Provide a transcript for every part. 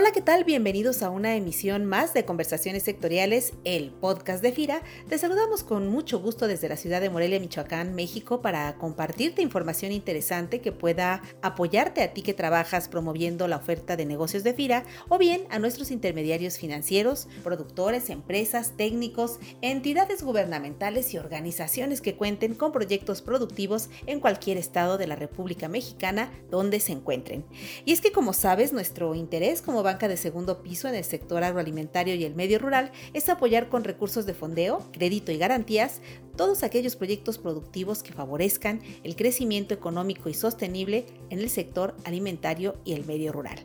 Hola, ¿qué tal? Bienvenidos a una emisión más de Conversaciones Sectoriales, el podcast de FIRA. Te saludamos con mucho gusto desde la ciudad de Morelia, Michoacán, México, para compartirte información interesante que pueda apoyarte a ti que trabajas promoviendo la oferta de negocios de FIRA o bien a nuestros intermediarios financieros, productores, empresas, técnicos, entidades gubernamentales y organizaciones que cuenten con proyectos productivos en cualquier estado de la República Mexicana donde se encuentren. Y es que como sabes, nuestro interés como banca de segundo piso en el sector agroalimentario y el medio rural es apoyar con recursos de fondeo, crédito y garantías todos aquellos proyectos productivos que favorezcan el crecimiento económico y sostenible en el sector alimentario y el medio rural.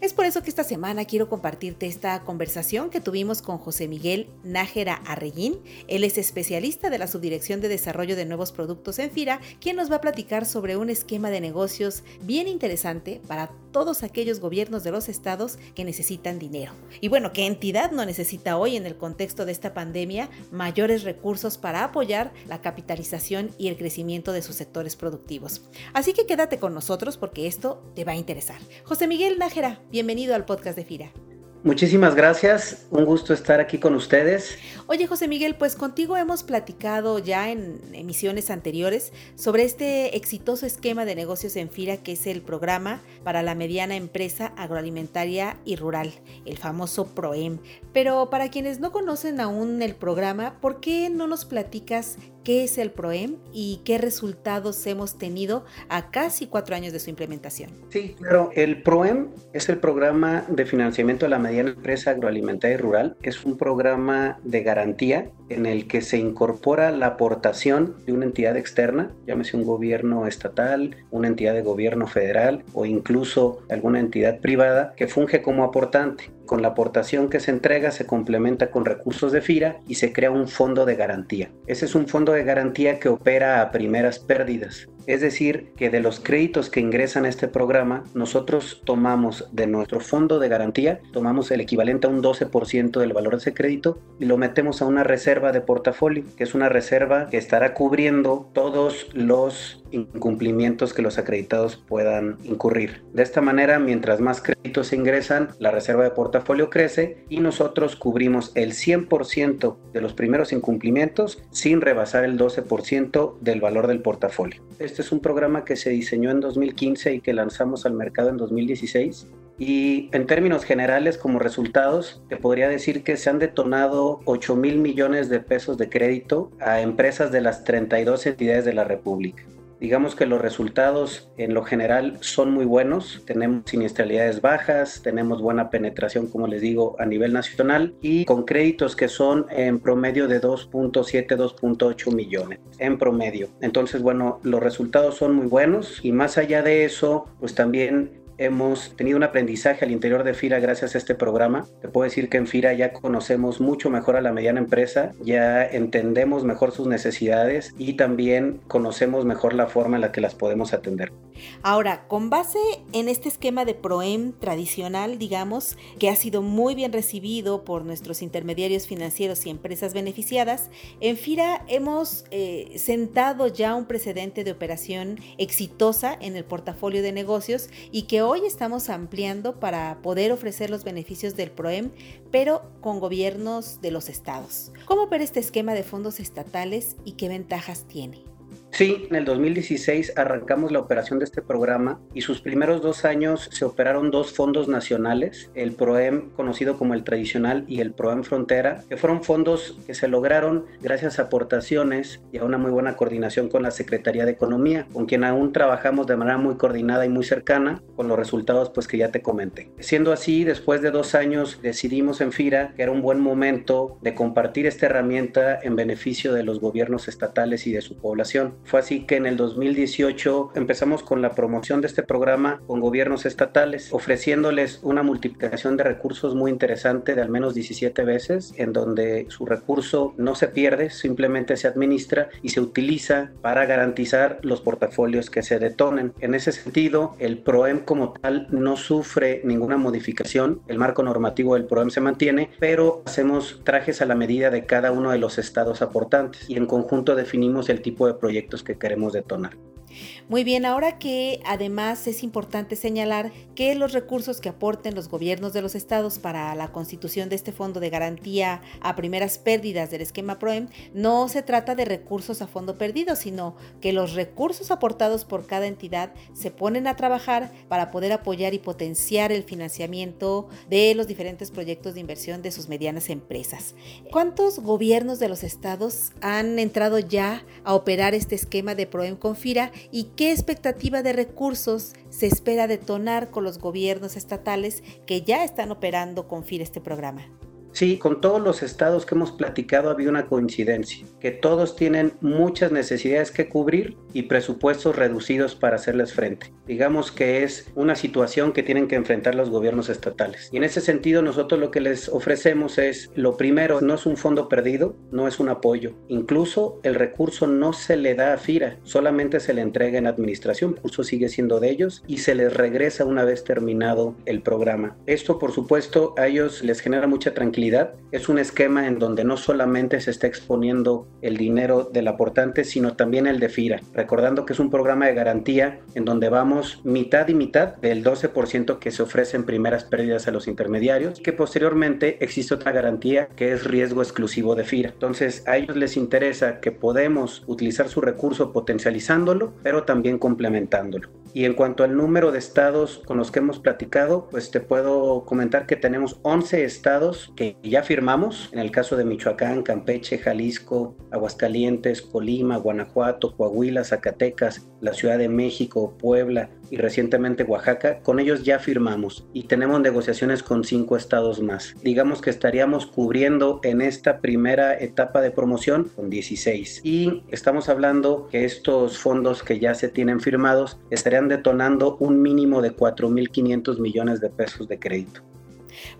Es por eso que esta semana quiero compartirte esta conversación que tuvimos con José Miguel Nájera Arreguín. Él es especialista de la Subdirección de Desarrollo de Nuevos Productos en FIRA, quien nos va a platicar sobre un esquema de negocios bien interesante para todos aquellos gobiernos de los estados que necesitan dinero. Y bueno, ¿qué entidad no necesita hoy en el contexto de esta pandemia mayores recursos para apoyar la capitalización y el crecimiento de sus sectores productivos? Así que quédate con nosotros porque esto te va a interesar. José Miguel Nájera, bienvenido al podcast de FIRA. Muchísimas gracias, un gusto estar aquí con ustedes. Oye José Miguel, pues contigo hemos platicado ya en emisiones anteriores sobre este exitoso esquema de negocios en FIRA que es el programa para la mediana empresa agroalimentaria y rural, el famoso PROEM. Pero para quienes no conocen aún el programa, ¿por qué no nos platicas qué es el PROEM y qué resultados hemos tenido a casi cuatro años de su implementación. Sí, claro. El PROEM es el programa de financiamiento de la mediana empresa agroalimentaria y rural. Es un programa de garantía en el que se incorpora la aportación de una entidad externa, llámese un gobierno estatal, una entidad de gobierno federal o incluso alguna entidad privada que funge como aportante. Con la aportación que se entrega se complementa con recursos de FIRA y se crea un fondo de garantía. Ese es un fondo de garantía que opera a primeras pérdidas. Es decir, que de los créditos que ingresan a este programa, nosotros tomamos de nuestro fondo de garantía, tomamos el equivalente a un 12% del valor de ese crédito y lo metemos a una reserva de portafolio, que es una reserva que estará cubriendo todos los incumplimientos que los acreditados puedan incurrir. De esta manera, mientras más créditos ingresan, la reserva de portafolio crece y nosotros cubrimos el 100% de los primeros incumplimientos sin rebasar el 12% del valor del portafolio. Este es un programa que se diseñó en 2015 y que lanzamos al mercado en 2016. Y en términos generales, como resultados, te podría decir que se han detonado 8 mil millones de pesos de crédito a empresas de las 32 entidades de la República. Digamos que los resultados en lo general son muy buenos. Tenemos siniestralidades bajas, tenemos buena penetración, como les digo, a nivel nacional y con créditos que son en promedio de 2.7, 2.8 millones en promedio. Entonces, bueno, los resultados son muy buenos y más allá de eso, pues también hemos tenido un aprendizaje al interior de FIRA gracias a este programa. Te puedo decir que en FIRA ya conocemos mucho mejor a la mediana empresa, ya entendemos mejor sus necesidades y también conocemos mejor la forma en la que las podemos atender. Ahora, con base en este esquema de PROEM tradicional, digamos, que ha sido muy bien recibido por nuestros intermediarios financieros y empresas beneficiadas, en FIRA hemos eh, sentado ya un precedente de operación exitosa en el portafolio de negocios y que hoy estamos ampliando para poder ofrecer los beneficios del PROEM, pero con gobiernos de los estados. ¿Cómo opera este esquema de fondos estatales y qué ventajas tiene? Sí, en el 2016 arrancamos la operación de este programa y sus primeros dos años se operaron dos fondos nacionales, el PROEM conocido como el tradicional y el PROEM Frontera, que fueron fondos que se lograron gracias a aportaciones y a una muy buena coordinación con la Secretaría de Economía, con quien aún trabajamos de manera muy coordinada y muy cercana con los resultados pues que ya te comenté. Siendo así, después de dos años decidimos en FIRA que era un buen momento de compartir esta herramienta en beneficio de los gobiernos estatales y de su población. Fue así que en el 2018 empezamos con la promoción de este programa con gobiernos estatales, ofreciéndoles una multiplicación de recursos muy interesante de al menos 17 veces, en donde su recurso no se pierde, simplemente se administra y se utiliza para garantizar los portafolios que se detonen. En ese sentido, el PROEM como tal no sufre ninguna modificación, el marco normativo del PROEM se mantiene, pero hacemos trajes a la medida de cada uno de los estados aportantes y en conjunto definimos el tipo de que queremos detonar. Muy bien, ahora que además es importante señalar que los recursos que aporten los gobiernos de los estados para la constitución de este fondo de garantía a primeras pérdidas del esquema PROEM, no se trata de recursos a fondo perdido, sino que los recursos aportados por cada entidad se ponen a trabajar para poder apoyar y potenciar el financiamiento de los diferentes proyectos de inversión de sus medianas empresas. ¿Cuántos gobiernos de los estados han entrado ya a operar este esquema de PROEM con FIRA y qué expectativa de recursos se espera detonar con los gobiernos estatales que ya están operando con FIR este programa. Sí, con todos los estados que hemos platicado había una coincidencia, que todos tienen muchas necesidades que cubrir y presupuestos reducidos para hacerles frente. Digamos que es una situación que tienen que enfrentar los gobiernos estatales. Y en ese sentido nosotros lo que les ofrecemos es, lo primero, no es un fondo perdido, no es un apoyo. Incluso el recurso no se le da a FIRA, solamente se le entrega en administración, curso sigue siendo de ellos y se les regresa una vez terminado el programa. Esto por supuesto a ellos les genera mucha tranquilidad es un esquema en donde no solamente se está exponiendo el dinero del aportante, sino también el de FIRA, recordando que es un programa de garantía en donde vamos mitad y mitad del 12% que se ofrece en primeras pérdidas a los intermediarios, que posteriormente existe otra garantía que es riesgo exclusivo de FIRA. Entonces a ellos les interesa que podemos utilizar su recurso potencializándolo, pero también complementándolo. Y en cuanto al número de estados con los que hemos platicado, pues te puedo comentar que tenemos 11 estados que ya firmamos, en el caso de Michoacán, Campeche, Jalisco, Aguascalientes, Colima, Guanajuato, Coahuila, Zacatecas, la Ciudad de México, Puebla y recientemente Oaxaca, con ellos ya firmamos y tenemos negociaciones con cinco estados más. Digamos que estaríamos cubriendo en esta primera etapa de promoción con 16 y estamos hablando que estos fondos que ya se tienen firmados estarían detonando un mínimo de 4.500 millones de pesos de crédito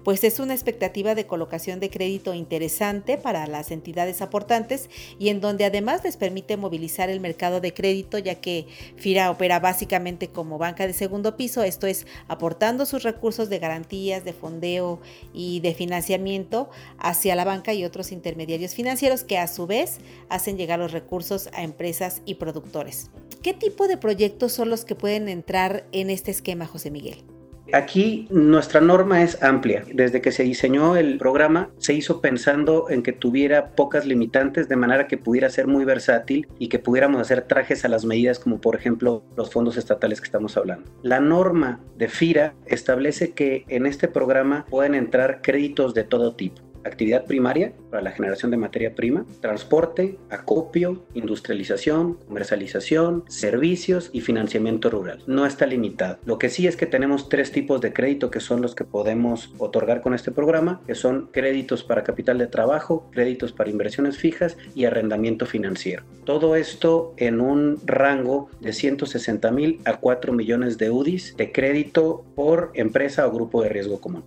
pues es una expectativa de colocación de crédito interesante para las entidades aportantes y en donde además les permite movilizar el mercado de crédito, ya que FIRA opera básicamente como banca de segundo piso, esto es aportando sus recursos de garantías, de fondeo y de financiamiento hacia la banca y otros intermediarios financieros que a su vez hacen llegar los recursos a empresas y productores. ¿Qué tipo de proyectos son los que pueden entrar en este esquema, José Miguel? Aquí nuestra norma es amplia. Desde que se diseñó el programa se hizo pensando en que tuviera pocas limitantes de manera que pudiera ser muy versátil y que pudiéramos hacer trajes a las medidas como por ejemplo los fondos estatales que estamos hablando. La norma de FIRA establece que en este programa pueden entrar créditos de todo tipo actividad primaria para la generación de materia prima, transporte, acopio, industrialización, comercialización, servicios y financiamiento rural. No está limitado. Lo que sí es que tenemos tres tipos de crédito que son los que podemos otorgar con este programa, que son créditos para capital de trabajo, créditos para inversiones fijas y arrendamiento financiero. Todo esto en un rango de 160 mil a 4 millones de UDIs de crédito por empresa o grupo de riesgo común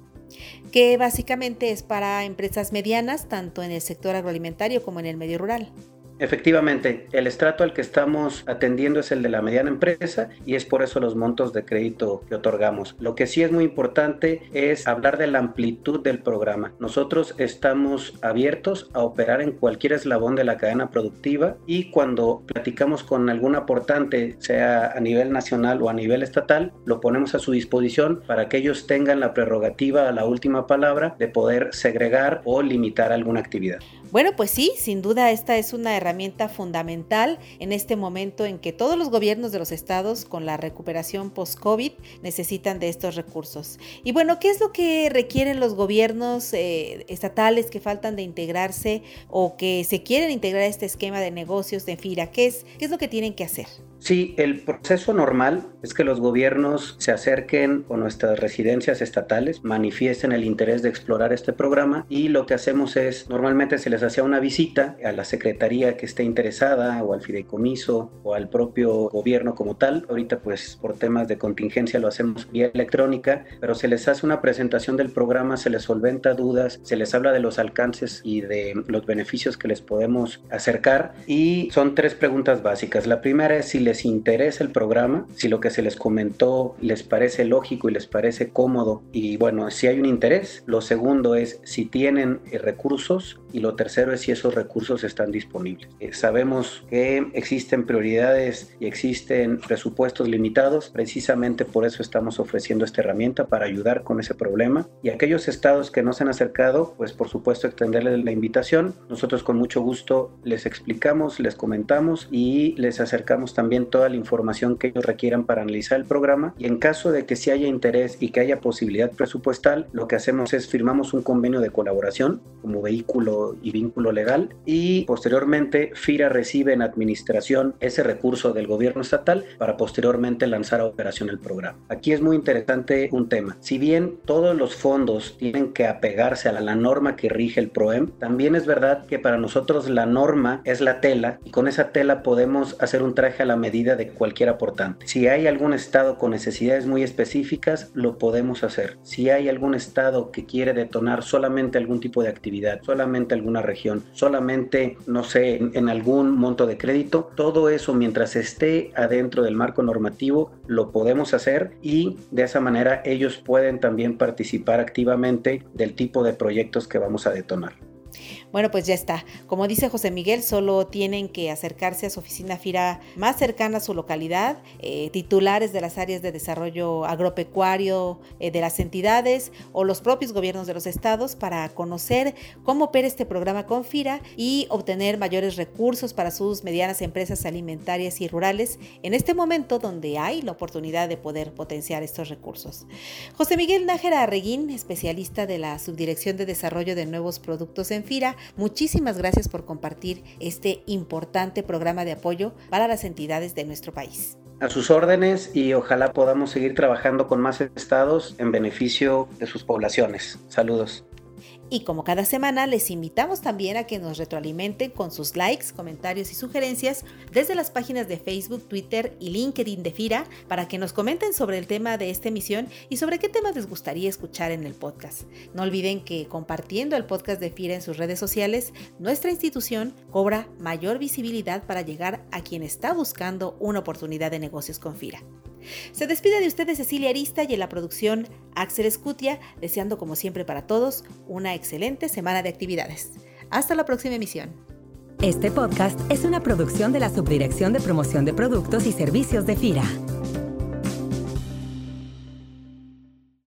que básicamente es para empresas medianas, tanto en el sector agroalimentario como en el medio rural. Efectivamente, el estrato al que estamos atendiendo es el de la mediana empresa y es por eso los montos de crédito que otorgamos. Lo que sí es muy importante es hablar de la amplitud del programa. Nosotros estamos abiertos a operar en cualquier eslabón de la cadena productiva y cuando platicamos con algún aportante, sea a nivel nacional o a nivel estatal, lo ponemos a su disposición para que ellos tengan la prerrogativa, la última palabra, de poder segregar o limitar alguna actividad. Bueno, pues sí, sin duda esta es una herramienta fundamental en este momento en que todos los gobiernos de los estados con la recuperación post-COVID necesitan de estos recursos. Y bueno, ¿qué es lo que requieren los gobiernos eh, estatales que faltan de integrarse o que se quieren integrar a este esquema de negocios de FIRA? ¿Qué es, ¿Qué es lo que tienen que hacer? Sí, el proceso normal es que los gobiernos se acerquen con nuestras residencias estatales, manifiesten el interés de explorar este programa y lo que hacemos es, normalmente se les hacía una visita a la secretaría que esté interesada o al fideicomiso o al propio gobierno como tal. Ahorita pues por temas de contingencia lo hacemos vía electrónica, pero se les hace una presentación del programa, se les solventa dudas, se les habla de los alcances y de los beneficios que les podemos acercar y son tres preguntas básicas. La primera es si les interesa el programa, si lo que se les comentó les parece lógico y les parece cómodo y bueno, si hay un interés. Lo segundo es si tienen eh, recursos y lo tercero es si esos recursos están disponibles. Eh, sabemos que existen prioridades y existen presupuestos limitados, precisamente por eso estamos ofreciendo esta herramienta para ayudar con ese problema y aquellos estados que no se han acercado, pues por supuesto extenderles la invitación. Nosotros con mucho gusto les explicamos, les comentamos y les acercamos también toda la información que ellos requieran para analizar el programa y en caso de que si haya interés y que haya posibilidad presupuestal, lo que hacemos es firmamos un convenio de colaboración como vehículo y vínculo legal y posteriormente FIRA recibe en administración ese recurso del gobierno estatal para posteriormente lanzar a operación el programa. Aquí es muy interesante un tema. Si bien todos los fondos tienen que apegarse a la, la norma que rige el PROEM, también es verdad que para nosotros la norma es la tela y con esa tela podemos hacer un traje a la medida de cualquier aportante. Si hay algún estado con necesidades muy específicas, lo podemos hacer. Si hay algún estado que quiere detonar solamente algún tipo de actividad, solamente alguna región, solamente, no sé, en, en algún monto de crédito, todo eso mientras esté adentro del marco normativo, lo podemos hacer y de esa manera ellos pueden también participar activamente del tipo de proyectos que vamos a detonar. Bueno, pues ya está. Como dice José Miguel, solo tienen que acercarse a su oficina FIRA más cercana a su localidad, eh, titulares de las áreas de desarrollo agropecuario eh, de las entidades o los propios gobiernos de los estados para conocer cómo opera este programa con FIRA y obtener mayores recursos para sus medianas empresas alimentarias y rurales en este momento donde hay la oportunidad de poder potenciar estos recursos. José Miguel Nájera Arreguín, especialista de la Subdirección de Desarrollo de Nuevos Productos en FIRA, muchísimas gracias por compartir este importante programa de apoyo para las entidades de nuestro país. A sus órdenes y ojalá podamos seguir trabajando con más estados en beneficio de sus poblaciones. Saludos. Y como cada semana, les invitamos también a que nos retroalimenten con sus likes, comentarios y sugerencias desde las páginas de Facebook, Twitter y LinkedIn de FIRA para que nos comenten sobre el tema de esta emisión y sobre qué temas les gustaría escuchar en el podcast. No olviden que compartiendo el podcast de FIRA en sus redes sociales, nuestra institución cobra mayor visibilidad para llegar a quien está buscando una oportunidad de negocios con FIRA. Se despide de ustedes Cecilia Arista y en la producción Axel Escutia, deseando como siempre para todos una excelente semana de actividades. Hasta la próxima emisión. Este podcast es una producción de la Subdirección de Promoción de Productos y Servicios de FIRA.